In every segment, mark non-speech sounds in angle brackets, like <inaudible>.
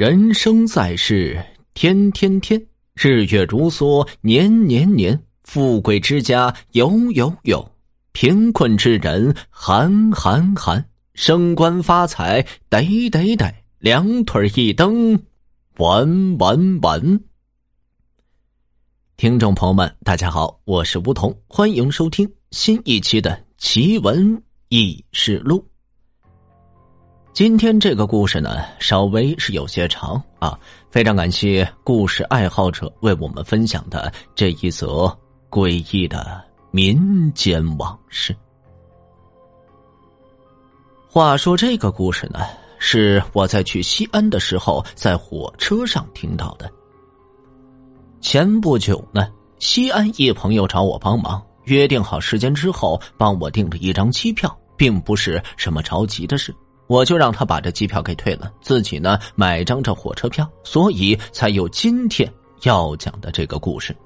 人生在世，天天天。日月如梭，年年年；富贵之家有有有，贫困之人寒寒寒。升官发财得得得，两腿一蹬完完完。听众朋友们，大家好，我是梧桐，欢迎收听新一期的《奇闻异事录》。今天这个故事呢，稍微是有些长啊，非常感谢故事爱好者为我们分享的这一则诡异的民间往事。话说这个故事呢，是我在去西安的时候在火车上听到的。前不久呢，西安一朋友找我帮忙，约定好时间之后，帮我订了一张机票，并不是什么着急的事。我就让他把这机票给退了，自己呢买张这火车票，所以才有今天要讲的这个故事。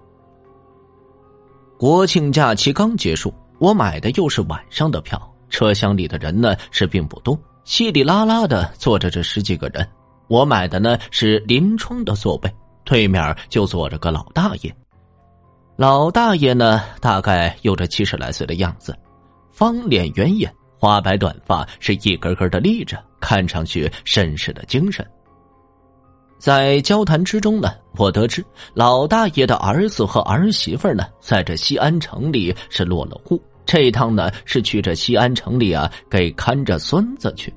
国庆假期刚结束，我买的又是晚上的票，车厢里的人呢是并不多，稀里拉拉的坐着这十几个人。我买的呢是临窗的座位，对面就坐着个老大爷。老大爷呢大概有着七十来岁的样子，方脸圆眼。花白短发是一根根的立着，看上去甚是的精神。在交谈之中呢，我得知老大爷的儿子和儿媳妇呢，在这西安城里是落了户，这趟呢是去这西安城里啊，给看着孙子去。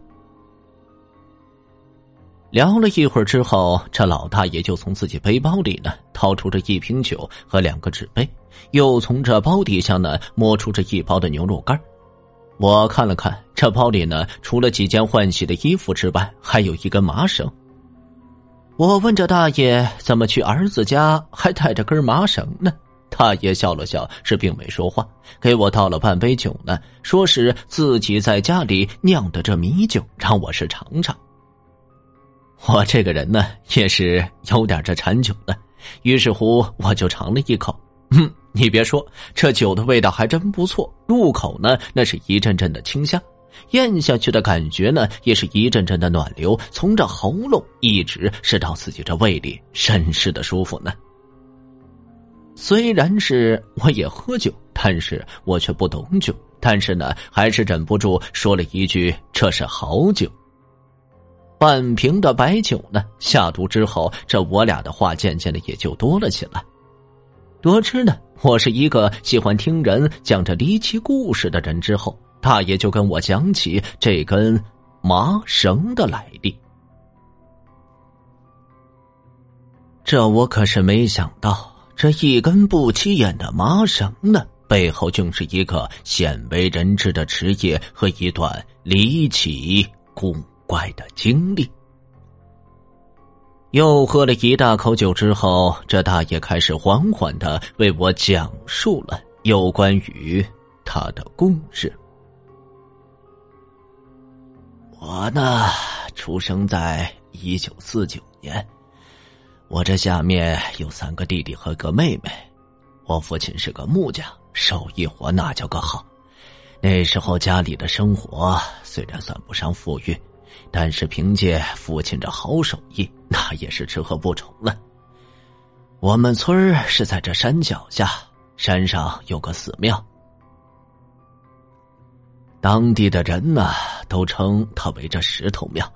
聊了一会儿之后，这老大爷就从自己背包里呢，掏出这一瓶酒和两个纸杯，又从这包底下呢，摸出这一包的牛肉干我看了看这包里呢，除了几件换洗的衣服之外，还有一根麻绳。我问这大爷怎么去儿子家还带着根麻绳呢？大爷笑了笑，是并没说话，给我倒了半杯酒呢，说是自己在家里酿的这米酒，让我是尝尝。我这个人呢，也是有点这馋酒的，<laughs> 于是乎我就尝了一口，嗯。你别说，这酒的味道还真不错。入口呢，那是一阵阵的清香；咽下去的感觉呢，也是一阵阵的暖流，从这喉咙一直是到自己这胃里，甚是的舒服呢。虽然是我也喝酒，但是我却不懂酒，但是呢，还是忍不住说了一句：“这是好酒。”半瓶的白酒呢，下肚之后，这我俩的话渐渐的也就多了起来。得知呢，我是一个喜欢听人讲这离奇故事的人之后，大爷就跟我讲起这根麻绳的来历。这我可是没想到，这一根不起眼的麻绳呢，背后竟是一个鲜为人知的职业和一段离奇古怪的经历。又喝了一大口酒之后，这大爷开始缓缓的为我讲述了有关于他的故事。我呢，出生在一九四九年，我这下面有三个弟弟和个妹妹。我父亲是个木匠，手艺活那叫个好。那时候家里的生活虽然算不上富裕。但是凭借父亲这好手艺，<laughs> 那也是吃喝不愁了。我们村是在这山脚下，山上有个寺庙，当地的人呢都称它为这石头庙。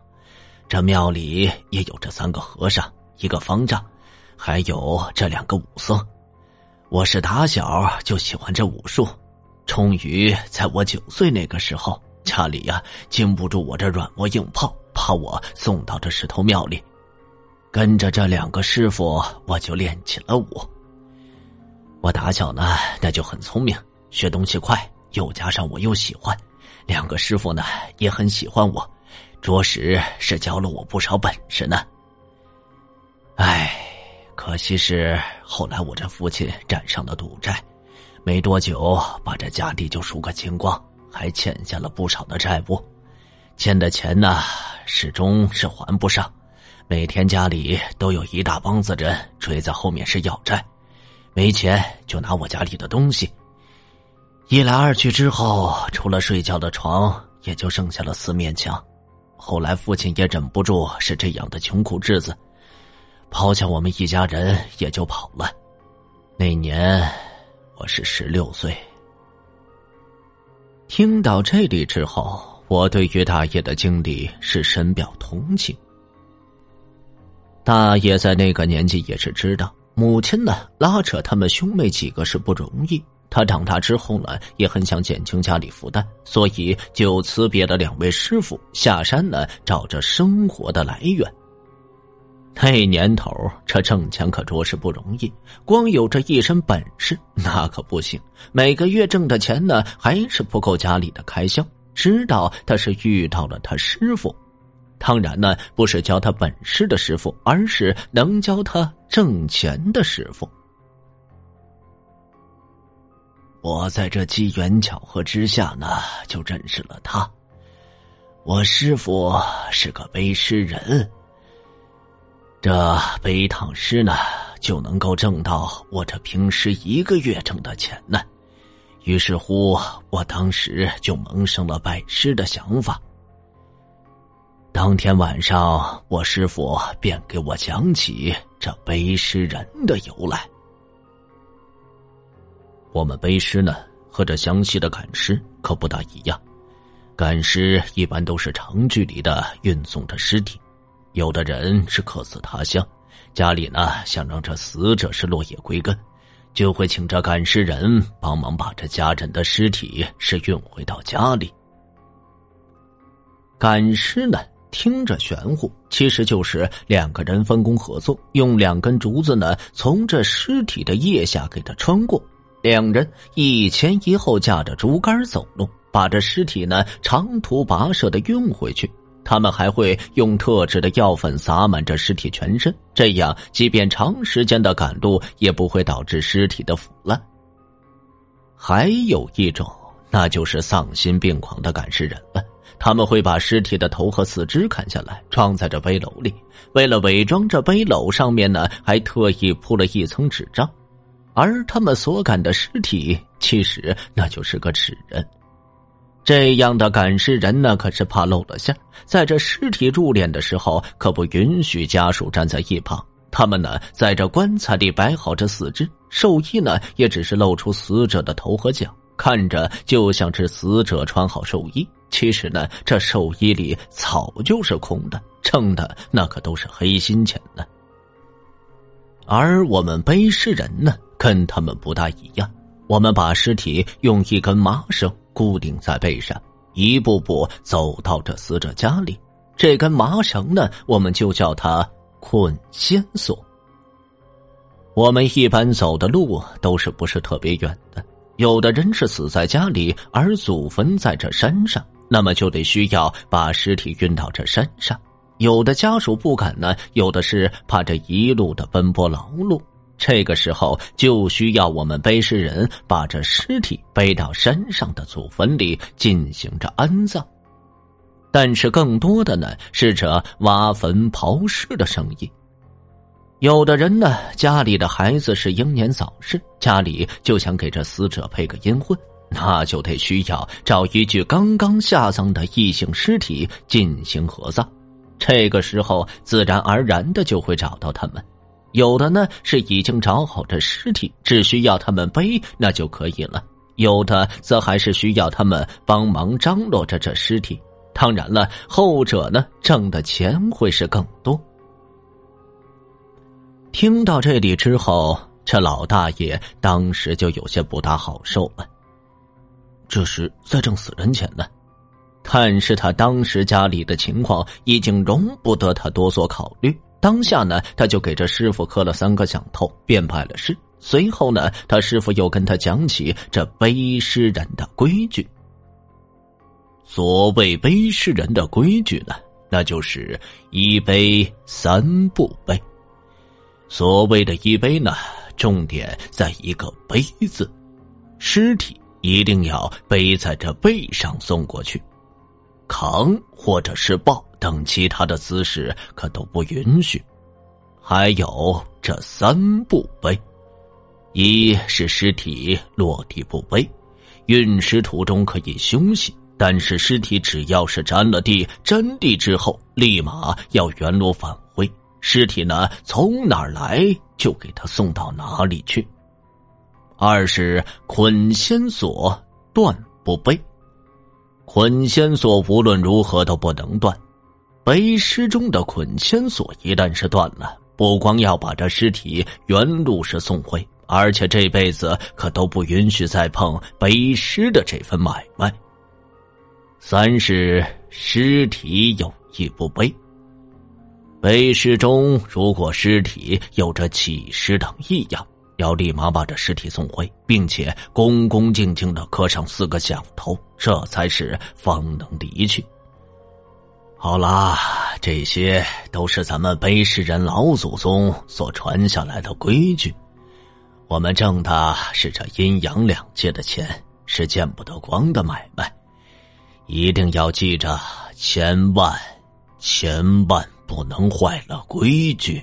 这庙里也有这三个和尚，一个方丈，还有这两个武僧。我是打小就喜欢这武术，终于在我九岁那个时候。家里呀，经不住我这软磨硬泡，把我送到这石头庙里，跟着这两个师傅，我就练起了武。我打小呢，那就很聪明，学东西快，又加上我又喜欢，两个师傅呢也很喜欢我，着实是教了我不少本事呢。唉，可惜是后来我这父亲染上了赌债，没多久把这家底就输个精光，还欠下了不少的债务，欠的钱呢始终是还不上，每天家里都有一大帮子人追在后面是要债，没钱就拿我家里的东西。一来二去之后，除了睡觉的床，也就剩下了四面墙。后来父亲也忍不住是这样的穷苦日子，抛下我们一家人也就跑了。那年我是十六岁。听到这里之后，我对于大爷的经历是深表同情。大爷在那个年纪也是知道，母亲呢拉扯他们兄妹几个是不容易。他长大之后呢，也很想减轻家里负担，所以就辞别了两位师傅，下山呢找着生活的来源。那年头，这挣钱可着实不容易，光有这一身本事那可不行。每个月挣的钱呢，还是不够家里的开销。直到他是遇到了他师傅，当然呢，不是教他本事的师傅，而是能教他挣钱的师傅。我在这机缘巧合之下呢，就认识了他。我师傅是个背诗人，这背一趟诗呢，就能够挣到我这平时一个月挣的钱呢。于是乎，我当时就萌生了拜师的想法。当天晚上，我师傅便给我讲起这背诗人的由来。我们背诗呢，和这湘西的赶尸可不大一样。赶尸一般都是长距离的运送着尸体，有的人是客死他乡，家里呢想让这死者是落叶归根，就会请这赶尸人帮忙把这家人的尸体是运回到家里。赶尸呢，听着玄乎，其实就是两个人分工合作，用两根竹子呢，从这尸体的腋下给它穿过。两人一前一后架着竹竿走路，把这尸体呢长途跋涉的运回去。他们还会用特制的药粉撒满这尸体全身，这样即便长时间的赶路也不会导致尸体的腐烂。还有一种，那就是丧心病狂的赶尸人了。他们会把尸体的头和四肢砍下来，装在这背篓里。为了伪装这背篓，上面呢还特意铺了一层纸张。而他们所赶的尸体，其实那就是个纸人。这样的赶尸人呢，可是怕露了馅在这尸体入殓的时候，可不允许家属站在一旁。他们呢，在这棺材里摆好这四肢，寿衣呢，也只是露出死者的头和脚，看着就像是死者穿好寿衣。其实呢，这寿衣里早就是空的，挣的那可都是黑心钱呢。而我们背尸人呢？跟他们不大一样，我们把尸体用一根麻绳固定在背上，一步步走到这死者家里。这根麻绳呢，我们就叫它捆仙索。我们一般走的路都是不是特别远的，有的人是死在家里，而祖坟在这山上，那么就得需要把尸体运到这山上。有的家属不敢呢，有的是怕这一路的奔波劳碌。这个时候就需要我们背尸人把这尸体背到山上的祖坟里进行着安葬，但是更多的呢是这挖坟刨尸的生意。有的人呢家里的孩子是英年早逝，家里就想给这死者配个阴婚，那就得需要找一具刚刚下葬的异性尸体进行合葬。这个时候自然而然的就会找到他们。有的呢是已经找好这尸体，只需要他们背那就可以了；有的则还是需要他们帮忙张罗着这尸体。当然了，后者呢挣的钱会是更多。听到这里之后，这老大爷当时就有些不大好受了。这是在挣死人钱呢，但是他当时家里的情况已经容不得他多做考虑。当下呢，他就给这师傅磕了三个响头，便拜了师。随后呢，他师傅又跟他讲起这背尸人的规矩。所谓背尸人的规矩呢，那就是一背三不背。所谓的一背呢，重点在一个“背”字，尸体一定要背在这背上送过去，扛或者是抱等其他的姿势可都不允许。还有这三不背：一是尸体落地不背，运尸途中可以休息，但是尸体只要是沾了地，沾地之后立马要原路返回。尸体呢，从哪儿来就给他送到哪里去。二是捆仙索断不背，捆仙索无论如何都不能断。背尸中的捆仙索一旦是断了，不光要把这尸体原路是送回，而且这辈子可都不允许再碰背尸的这份买卖。三是尸体有意不背。背尸中，如果尸体有着起尸等异样，要立马把这尸体送回，并且恭恭敬敬的磕上四个响头，这才是方能离去。好啦，这些都是咱们碑尸人老祖宗所传下来的规矩。我们挣的是这阴阳两界的钱，是见不得光的买卖，一定要记着，千万，千万。不能坏了规矩。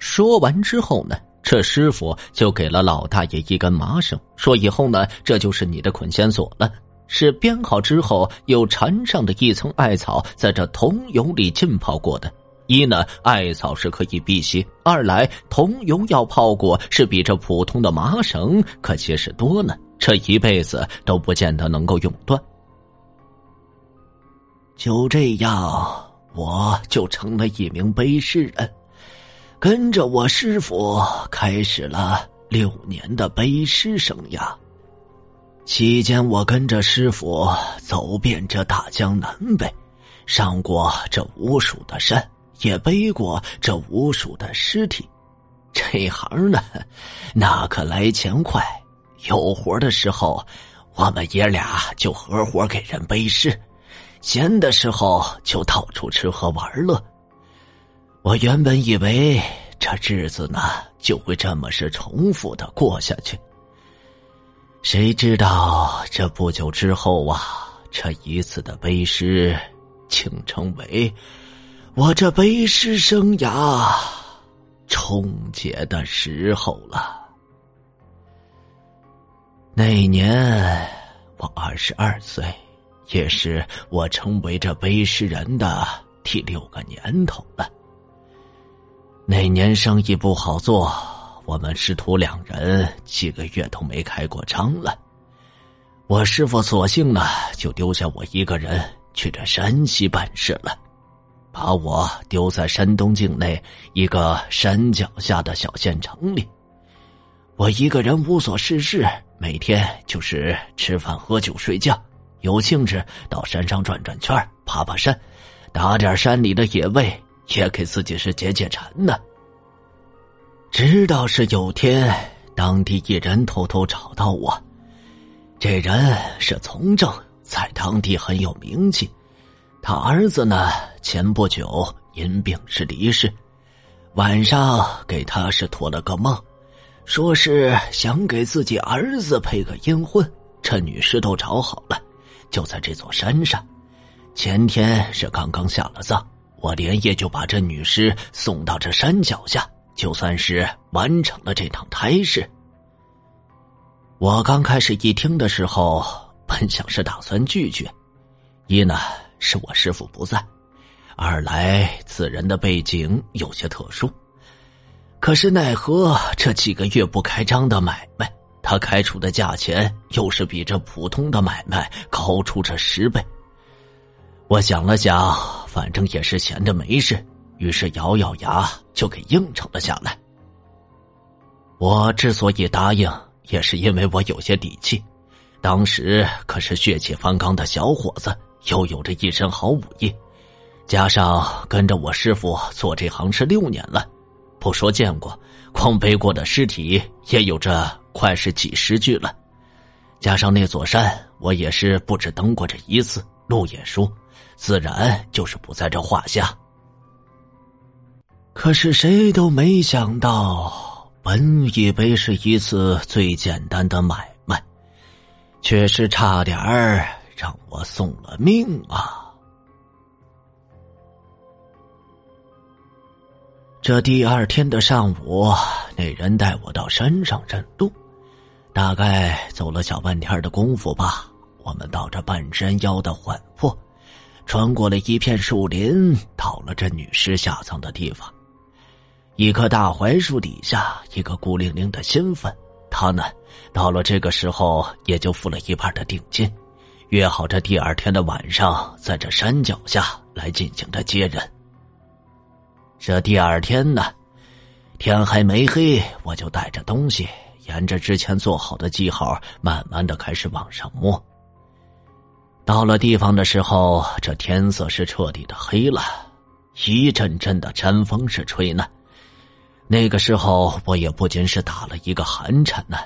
说完之后呢，这师傅就给了老大爷一根麻绳，说：“以后呢，这就是你的捆仙索了。是编好之后又缠上的一层艾草，在这桐油里浸泡过的。一呢，艾草是可以辟邪；二来，桐油要泡过，是比这普通的麻绳可结实多呢。这一辈子都不见得能够永断。就这样。”我就成了一名背尸人，跟着我师傅开始了六年的背尸生涯。期间，我跟着师傅走遍这大江南北，上过这无数的山，也背过这无数的尸体。这行呢，那可来钱快，有活的时候，我们爷俩就合伙给人背尸。闲的时候就到处吃喝玩乐。我原本以为这日子呢就会这么是重复的过下去，谁知道这不久之后啊，这一次的背诗，竟成为我这背诗生涯终结的时候了。那年我二十二岁。也是我成为这背诗人的第六个年头了。那年生意不好做，我们师徒两人几个月都没开过张了。我师傅索性呢，就丢下我一个人去这山西办事了，把我丢在山东境内一个山脚下的小县城里。我一个人无所事事，每天就是吃饭、喝酒、睡觉。有兴致到山上转转圈爬爬山，打点山里的野味，也给自己是解解馋呢。直到是有天，当地一人偷偷找到我，这人是从政，在当地很有名气。他儿子呢，前不久因病是离世，晚上给他是托了个梦，说是想给自己儿子配个阴婚，这女尸都找好了。就在这座山上，前天是刚刚下了葬，我连夜就把这女尸送到这山脚下，就算是完成了这趟差事。我刚开始一听的时候，本想是打算拒绝，一呢是我师傅不在，二来此人的背景有些特殊，可是奈何这几个月不开张的买卖。他开出的价钱又是比这普通的买卖高出这十倍。我想了想，反正也是闲着没事，于是咬咬牙就给应承了下来。我之所以答应，也是因为我有些底气。当时可是血气方刚的小伙子，又有着一身好武艺，加上跟着我师傅做这行是六年了，不说见过，光背过的尸体也有着。快是几十具了，加上那座山，我也是不止登过这一次，路也熟，自然就是不在这话下。可是谁都没想到，本以为是一次最简单的买卖，却是差点儿让我送了命啊！这第二天的上午，那人带我到山上认路，大概走了小半天的功夫吧。我们到这半山腰的缓坡，穿过了一片树林，到了这女尸下葬的地方。一棵大槐树底下，一个孤零零的新坟。他呢，到了这个时候，也就付了一半的定金，约好这第二天的晚上，在这山脚下来进行着接人。这第二天呢，天还没黑，我就带着东西，沿着之前做好的记号，慢慢的开始往上摸。到了地方的时候，这天色是彻底的黑了，一阵阵的山风是吹呢。那个时候，我也不仅是打了一个寒颤呢，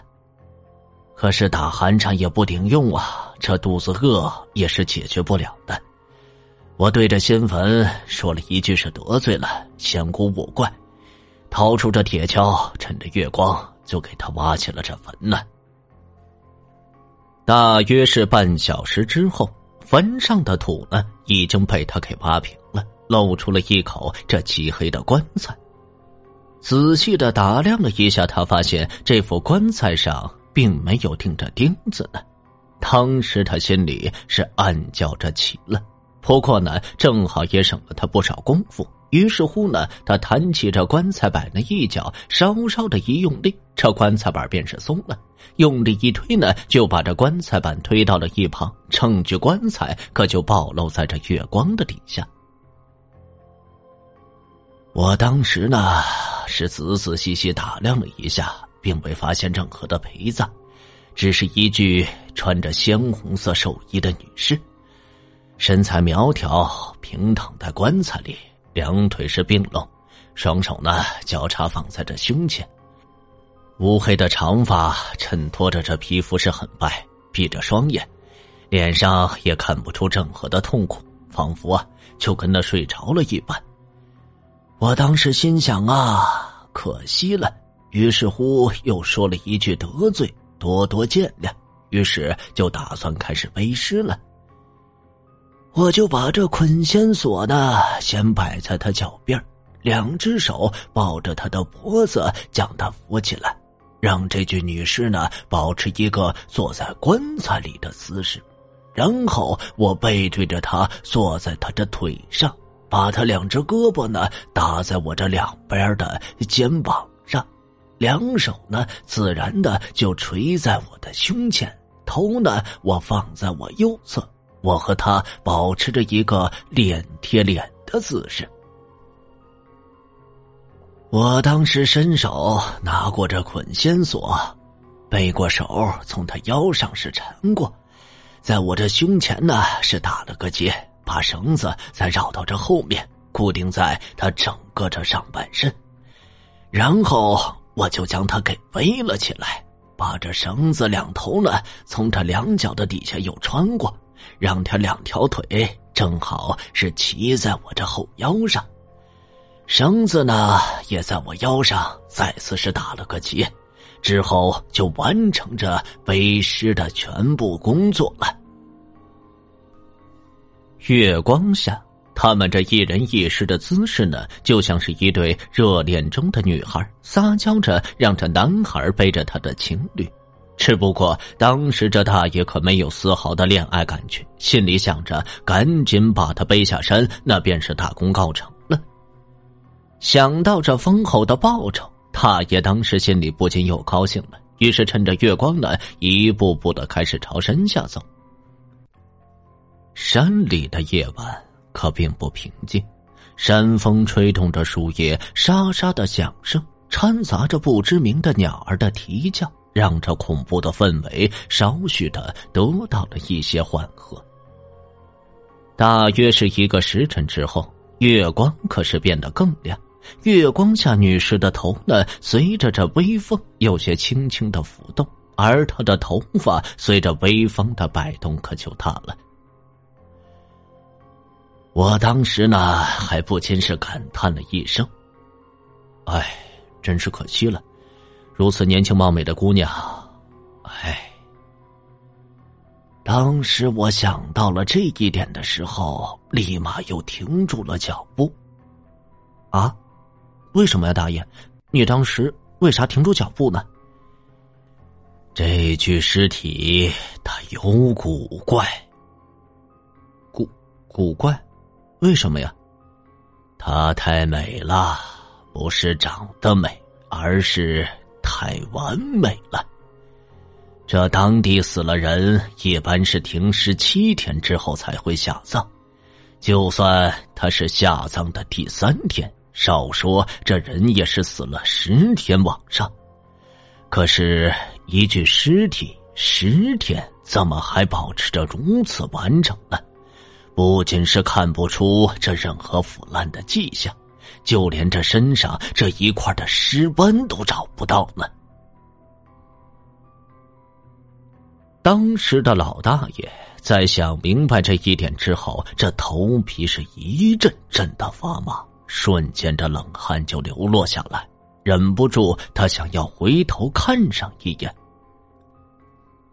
可是打寒颤也不顶用啊，这肚子饿也是解决不了的。我对着新坟说了一句：“是得罪了仙姑五怪。”掏出这铁锹，趁着月光就给他挖起了这坟呢。大约是半小时之后，坟上的土呢已经被他给挖平了，露出了一口这漆黑的棺材。仔细的打量了一下，他发现这副棺材上并没有钉着钉子呢。当时他心里是暗叫着奇了。不过呢，正好也省了他不少功夫。于是乎呢，他弹起这棺材板的一角，稍稍的一用力，这棺材板便是松了。用力一推呢，就把这棺材板推到了一旁，证据棺材可就暴露在这月光的底下。我当时呢是仔仔细细打量了一下，并未发现任何的陪葬，只是一具穿着鲜红色寿衣的女尸。身材苗条，平躺在棺材里，两腿是并拢，双手呢交叉放在这胸前，乌黑的长发衬托着这皮肤是很白，闭着双眼，脸上也看不出任何的痛苦，仿佛啊就跟那睡着了一般。我当时心想啊，可惜了，于是乎又说了一句得罪，多多见谅，于是就打算开始背诗了。我就把这捆仙索呢，先摆在他脚边两只手抱着他的脖子，将他扶起来，让这具女尸呢保持一个坐在棺材里的姿势，然后我背对着他坐在他的腿上，把他两只胳膊呢搭在我这两边的肩膀上，两手呢自然的就垂在我的胸前，头呢我放在我右侧。我和他保持着一个脸贴脸的姿势。我当时伸手拿过这捆仙索，背过手从他腰上是缠过，在我这胸前呢是打了个结，把绳子再绕到这后面，固定在他整个这上半身，然后我就将他给围了起来，把这绳子两头呢从他两脚的底下又穿过。让他两条腿正好是骑在我这后腰上，绳子呢也在我腰上再次是打了个结，之后就完成着背尸的全部工作了。月光下，他们这一人一尸的姿势呢，就像是一对热恋中的女孩撒娇着让这男孩背着她的情侣。只不过当时这大爷可没有丝毫的恋爱感觉，心里想着赶紧把他背下山，那便是大功告成了。想到这丰厚的报酬，大爷当时心里不禁又高兴了。于是趁着月光呢，一步步的开始朝山下走。山里的夜晚可并不平静，山风吹动着树叶沙沙的响声，掺杂着不知名的鸟儿的啼叫。让这恐怖的氛围稍许的得到了一些缓和。大约是一个时辰之后，月光可是变得更亮。月光下，女士的头呢，随着这微风有些轻轻的浮动，而她的头发随着微风的摆动，可就塌了。我当时呢，还不禁是感叹了一声：“哎，真是可惜了，如此年轻貌美的姑娘，哎。当时我想到了这一点的时候，立马又停住了脚步。啊，为什么呀，大爷？你当时为啥停住脚步呢？这具尸体它有古怪。古古怪？为什么呀？她太美了，不是长得美，而是太完美了。这当地死了人，一般是停尸七天之后才会下葬。就算他是下葬的第三天，少说这人也是死了十天往上。可是，一具尸体十天怎么还保持着如此完整呢？不仅是看不出这任何腐烂的迹象，就连这身上这一块的尸斑都找不到呢。当时的老大爷在想明白这一点之后，这头皮是一阵阵的发麻，瞬间这冷汗就流落下来，忍不住他想要回头看上一眼。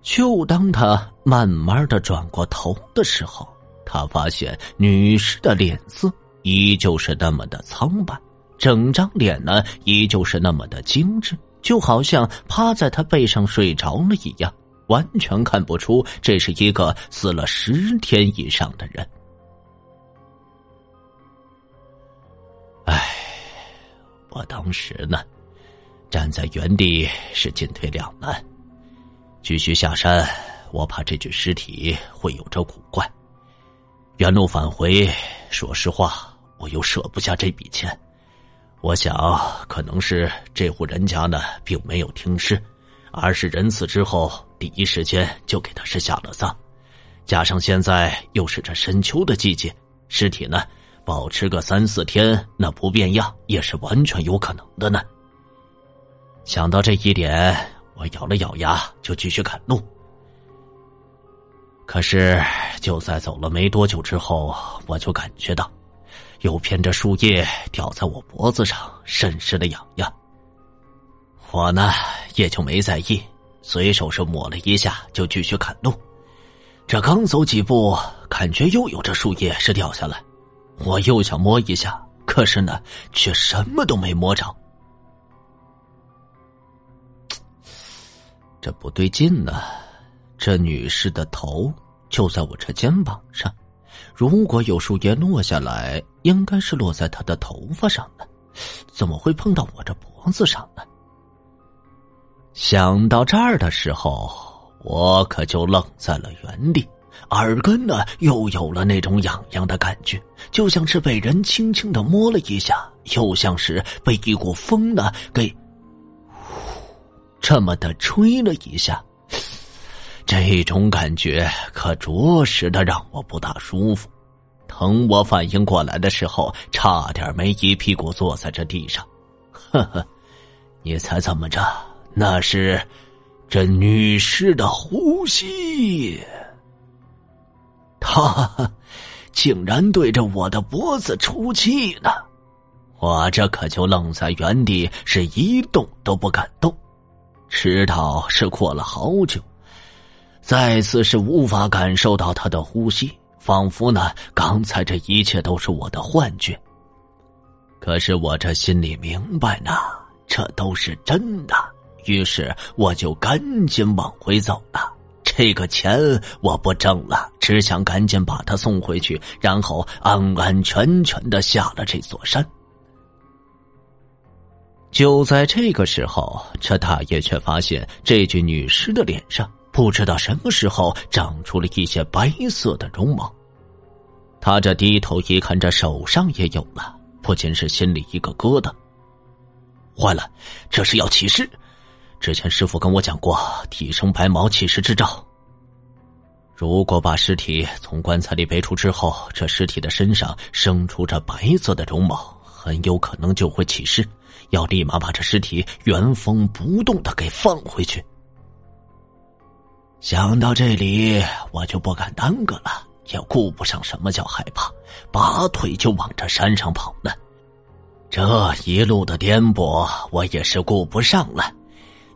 就当他慢慢的转过头的时候，他发现女尸的脸色依旧是那么的苍白，整张脸呢依旧是那么的精致，就好像趴在他背上睡着了一样。完全看不出这是一个死了十天以上的人。唉，我当时呢，站在原地是进退两难。继续下山，我怕这具尸体会有着古怪；原路返回，说实话，我又舍不下这笔钱。我想，可能是这户人家呢，并没有停尸。而是人死之后，第一时间就给他是下了葬，加上现在又是这深秋的季节，尸体呢保持个三四天，那不变样也是完全有可能的呢。想到这一点，我咬了咬牙，就继续赶路。可是就在走了没多久之后，我就感觉到，有片这树叶掉在我脖子上，甚是的痒痒。我呢也就没在意，随手是抹了一下，就继续赶路。这刚走几步，感觉又有这树叶是掉下来，我又想摸一下，可是呢，却什么都没摸着。这不对劲呢，这女士的头就在我这肩膀上，如果有树叶落下来，应该是落在他的头发上的，怎么会碰到我这脖子上呢？想到这儿的时候，我可就愣在了原地，耳根呢又有了那种痒痒的感觉，就像是被人轻轻的摸了一下，又像是被一股风呢给 <sniffs> 这么的吹了一下。这种感觉可着实的让我不大舒服。等我反应过来的时候，差点没一屁股坐在这地上。呵呵，你猜怎么着？那是这女尸的呼吸，她竟然对着我的脖子出气呢！我这可就愣在原地，是一动都不敢动。直到是过了好久，再次是无法感受到他的呼吸，仿佛呢刚才这一切都是我的幻觉。可是我这心里明白呢，这都是真的。于是我就赶紧往回走了。这个钱我不挣了，只想赶紧把他送回去，然后安安全全的下了这座山。就在这个时候，这大爷却发现这具女尸的脸上不知道什么时候长出了一些白色的绒毛。他这低头一看，这手上也有了，不仅是心里一个疙瘩。坏了，这是要起尸！之前师傅跟我讲过，体生白毛起尸之兆。如果把尸体从棺材里背出之后，这尸体的身上生出这白色的绒毛，很有可能就会起尸。要立马把这尸体原封不动的给放回去。想到这里，我就不敢耽搁了，也顾不上什么叫害怕，拔腿就往这山上跑呢。这一路的颠簸，我也是顾不上了。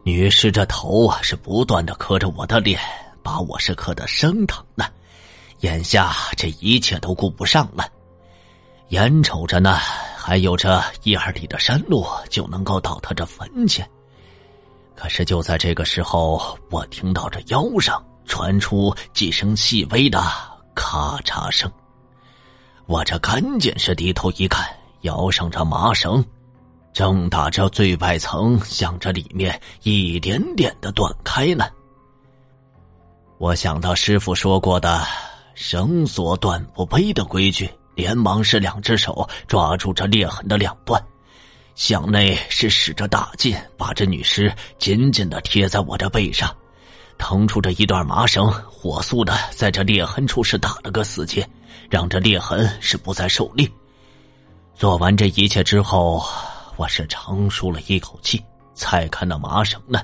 女尸这头啊，是不断的磕着我的脸，把我是磕的生疼呢。眼下这一切都顾不上了，眼瞅着呢，还有这一二里的山路就能够到他这坟前。可是就在这个时候，我听到这腰上传出几声细微的咔嚓声，我这赶紧是低头一看。腰上这麻绳，正打着最外层，向着里面一点点的断开呢。我想到师傅说过的“绳索断不悲”的规矩，连忙是两只手抓住这裂痕的两端，向内是使着大劲，把这女尸紧紧的贴在我的背上，腾出这一段麻绳，火速的在这裂痕处是打了个死结，让这裂痕是不再受力。做完这一切之后，我是长舒了一口气。才看那麻绳呢，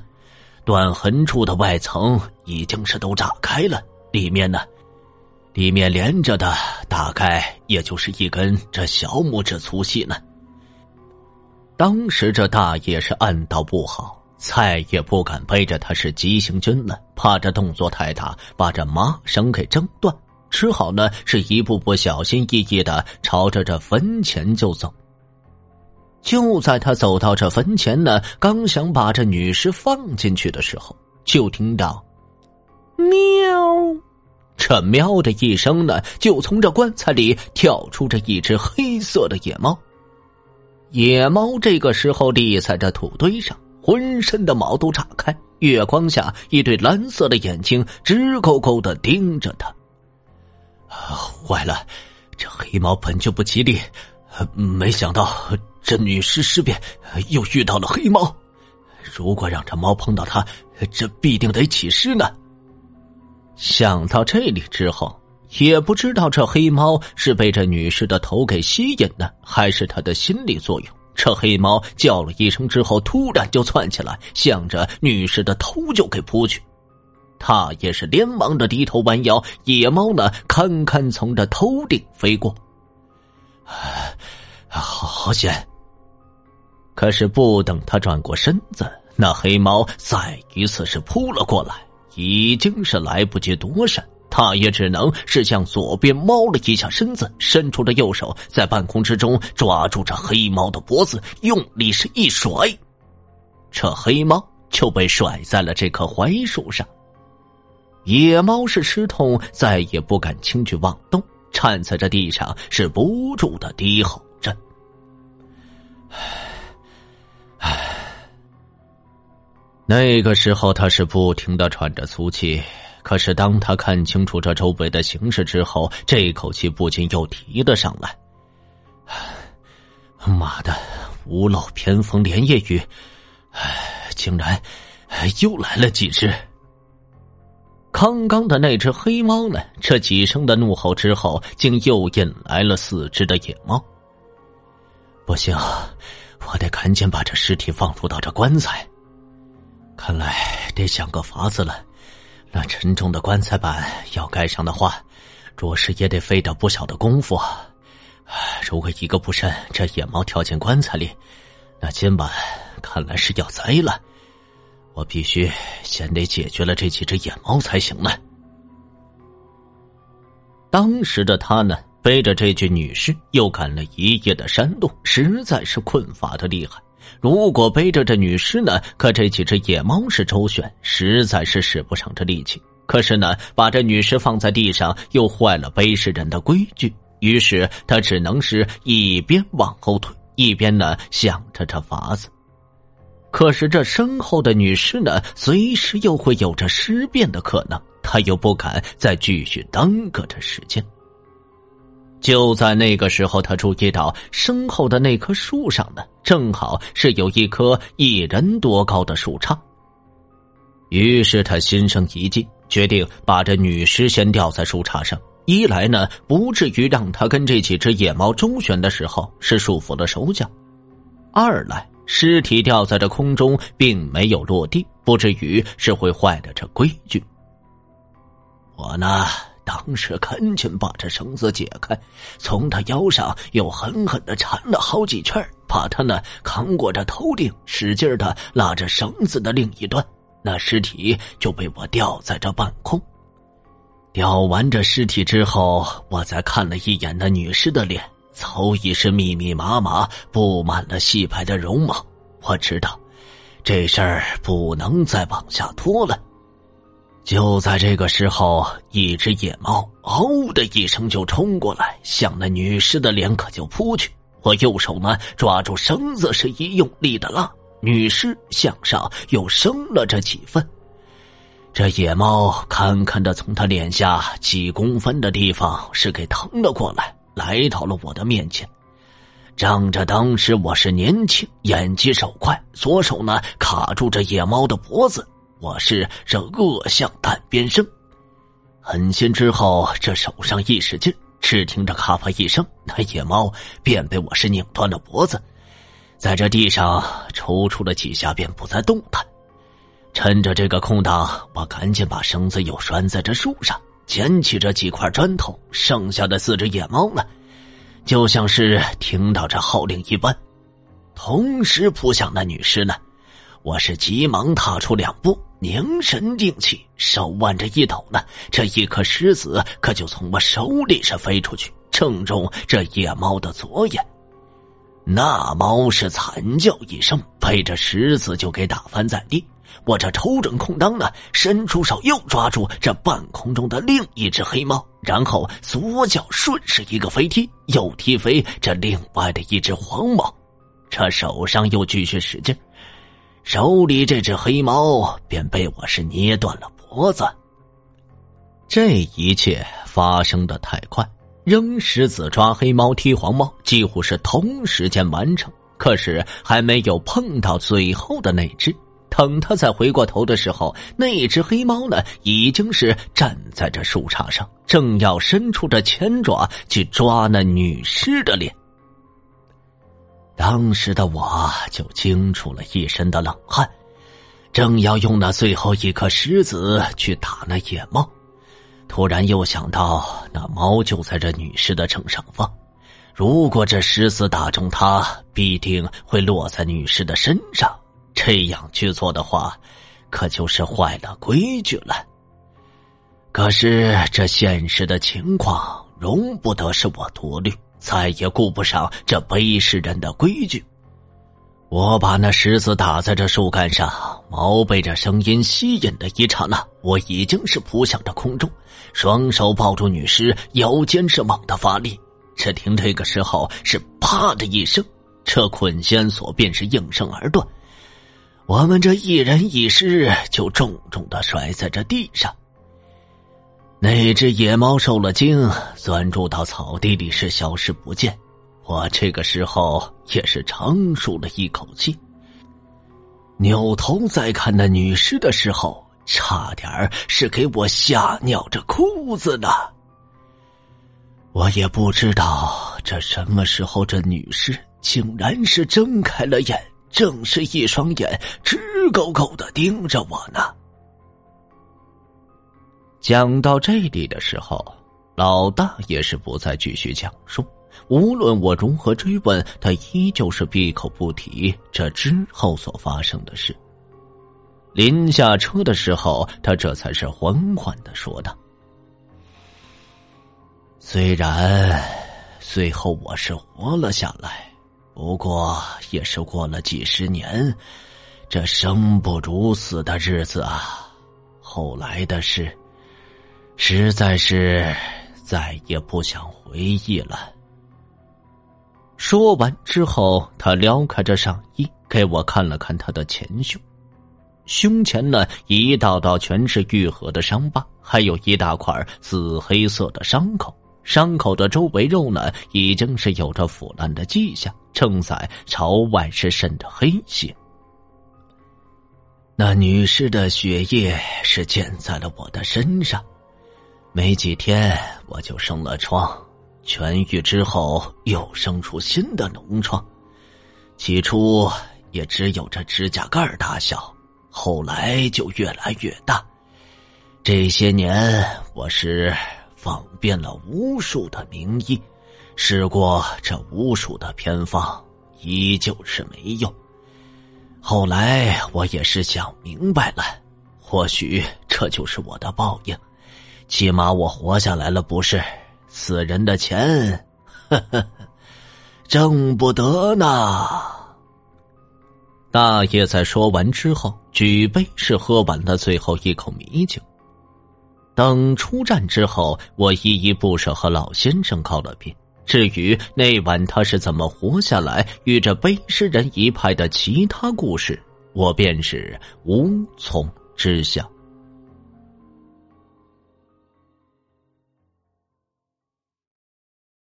断痕处的外层已经是都炸开了，里面呢，里面连着的大概也就是一根这小拇指粗细呢。当时这大爷是暗道不好，再也不敢背着他是急行军了，怕这动作太大，把这麻绳给挣断。只好呢，是一步步小心翼翼的朝着这坟前就走。就在他走到这坟前呢，刚想把这女尸放进去的时候，就听到“喵”，这“喵”的一声呢，就从这棺材里跳出这一只黑色的野猫。野猫这个时候立在这土堆上，浑身的毛都炸开，月光下一对蓝色的眼睛直勾勾的盯着他。坏了，这黑猫本就不吉利，没想到这女尸尸变又遇到了黑猫。如果让这猫碰到它，这必定得起尸呢。想到这里之后，也不知道这黑猫是被这女尸的头给吸引的，还是它的心理作用。这黑猫叫了一声之后，突然就窜起来，向着女尸的头就给扑去。他也是连忙的低头弯腰，野猫呢堪堪从这头顶飞过，好好险！可是不等他转过身子，那黑猫再一次是扑了过来，已经是来不及躲闪，他也只能是向左边猫了一下身子，伸出了右手，在半空之中抓住这黑猫的脖子，用力是一甩，这黑猫就被甩在了这棵槐树上。野猫是吃痛，再也不敢轻举妄动，站在这地上是不住的低吼着。唉，那个时候他是不停的喘着粗气，可是当他看清楚这周围的形势之后，这口气不禁又提了上来。妈的，屋漏偏逢连夜雨，唉，竟然又来了几只。刚刚的那只黑猫呢？这几声的怒吼之后，竟又引来了四只的野猫。不行，我得赶紧把这尸体放入到这棺材。看来得想个法子了。那沉重的棺材板要盖上的话，着实也得费点不小的功夫。如果一个不慎，这野猫跳进棺材里，那今晚看来是要栽了。我必须先得解决了这几只野猫才行呢。当时的他呢，背着这具女尸又赶了一夜的山路，实在是困乏的厉害。如果背着这女尸呢，可这几只野猫是周旋，实在是使不上这力气。可是呢，把这女尸放在地上，又坏了背尸人的规矩。于是他只能是一边往后退，一边呢想着这法子。可是这身后的女尸呢，随时又会有着尸变的可能，他又不敢再继续耽搁这时间。就在那个时候，他注意到身后的那棵树上呢，正好是有一棵一人多高的树杈。于是他心生一计，决定把这女尸先吊在树杈上，一来呢，不至于让他跟这几只野猫周旋的时候是束缚了手脚；二来。尸体吊在这空中，并没有落地，不至于是会坏了这规矩。我呢，当时赶紧把这绳子解开，从他腰上又狠狠的缠了好几圈，把他呢扛过这头顶，使劲的拉着绳子的另一端，那尸体就被我吊在这半空。吊完这尸体之后，我再看了一眼那女尸的脸，早已是密密麻麻布满了细白的绒毛。我知道，这事儿不能再往下拖了。就在这个时候，一只野猫“嗷”的一声就冲过来，向那女尸的脸可就扑去。我右手呢抓住绳子，是一用力的拉，女尸向上又升了这几分。这野猫堪堪的从他脸下几公分的地方是给腾了过来，来到了我的面前。仗着当时我是年轻，眼疾手快，左手呢卡住这野猫的脖子。我是这恶向胆边生，狠心之后，这手上一使劲，只听着咔啪一声，那野猫便被我是拧断了脖子，在这地上抽搐了几下，便不再动弹。趁着这个空档，我赶紧把绳子又拴在这树上，捡起这几块砖头，剩下的四只野猫呢，就像是听到这号令一般，同时扑向那女尸呢。我是急忙踏出两步。凝神定气，手腕着一抖呢，这一颗石子可就从我手里是飞出去，正中这野猫的左眼。那猫是惨叫一声，被这石子就给打翻在地。我这瞅准空当呢，伸出手又抓住这半空中的另一只黑猫，然后左脚顺势一个飞踢，又踢飞这另外的一只黄猫。这手上又继续使劲。手里这只黑猫便被我是捏断了脖子。这一切发生的太快，扔石子、抓黑猫、踢黄猫，几乎是同时间完成。可是还没有碰到最后的那只，等他再回过头的时候，那只黑猫呢，已经是站在这树杈上，正要伸出这前爪去抓那女尸的脸。当时的我就惊出了一身的冷汗，正要用那最后一颗石子去打那野猫，突然又想到那猫就在这女尸的正上方，如果这石子打中它，必定会落在女尸的身上。这样去做的话，可就是坏了规矩了。可是这现实的情况容不得是我多虑。再也顾不上这背世人的规矩，我把那石子打在这树干上，毛被这声音吸引的一刹那，我已经是扑向这空中，双手抱住女尸，腰间是猛地发力。只听这个时候是啪的一声，这捆仙索便是应声而断，我们这一人一尸就重重的摔在这地上。那只野猫受了惊，钻入到草地里，是消失不见。我这个时候也是长舒了一口气。扭头再看那女尸的时候，差点是给我吓尿着裤子呢。我也不知道这什么时候，这女尸竟然是睁开了眼，正是一双眼直勾勾的盯着我呢。讲到这里的时候，老大也是不再继续讲述。无论我如何追问，他依旧是闭口不提这之后所发生的事。临下车的时候，他这才是缓缓的说道：“虽然最后我是活了下来，不过也是过了几十年，这生不如死的日子啊。后来的事。”实在是再也不想回忆了。说完之后，他撩开着上衣，给我看了看他的前胸，胸前呢一道道全是愈合的伤疤，还有一大块紫黑色的伤口。伤口的周围肉呢，已经是有着腐烂的迹象，正在朝外是渗着黑血。那女尸的血液是溅在了我的身上。没几天，我就生了疮，痊愈之后又生出新的脓疮，起初也只有这指甲盖大小，后来就越来越大。这些年，我是访遍了无数的名医，试过这无数的偏方，依旧是没用。后来我也是想明白了，或许这就是我的报应。起码我活下来了，不是死人的钱，呵 <laughs> 呵挣不得呢。大爷在说完之后，举杯是喝完了最后一口米酒。等出站之后，我依依不舍和老先生告了别。至于那晚他是怎么活下来，与这背尸人一派的其他故事，我便是无从知晓。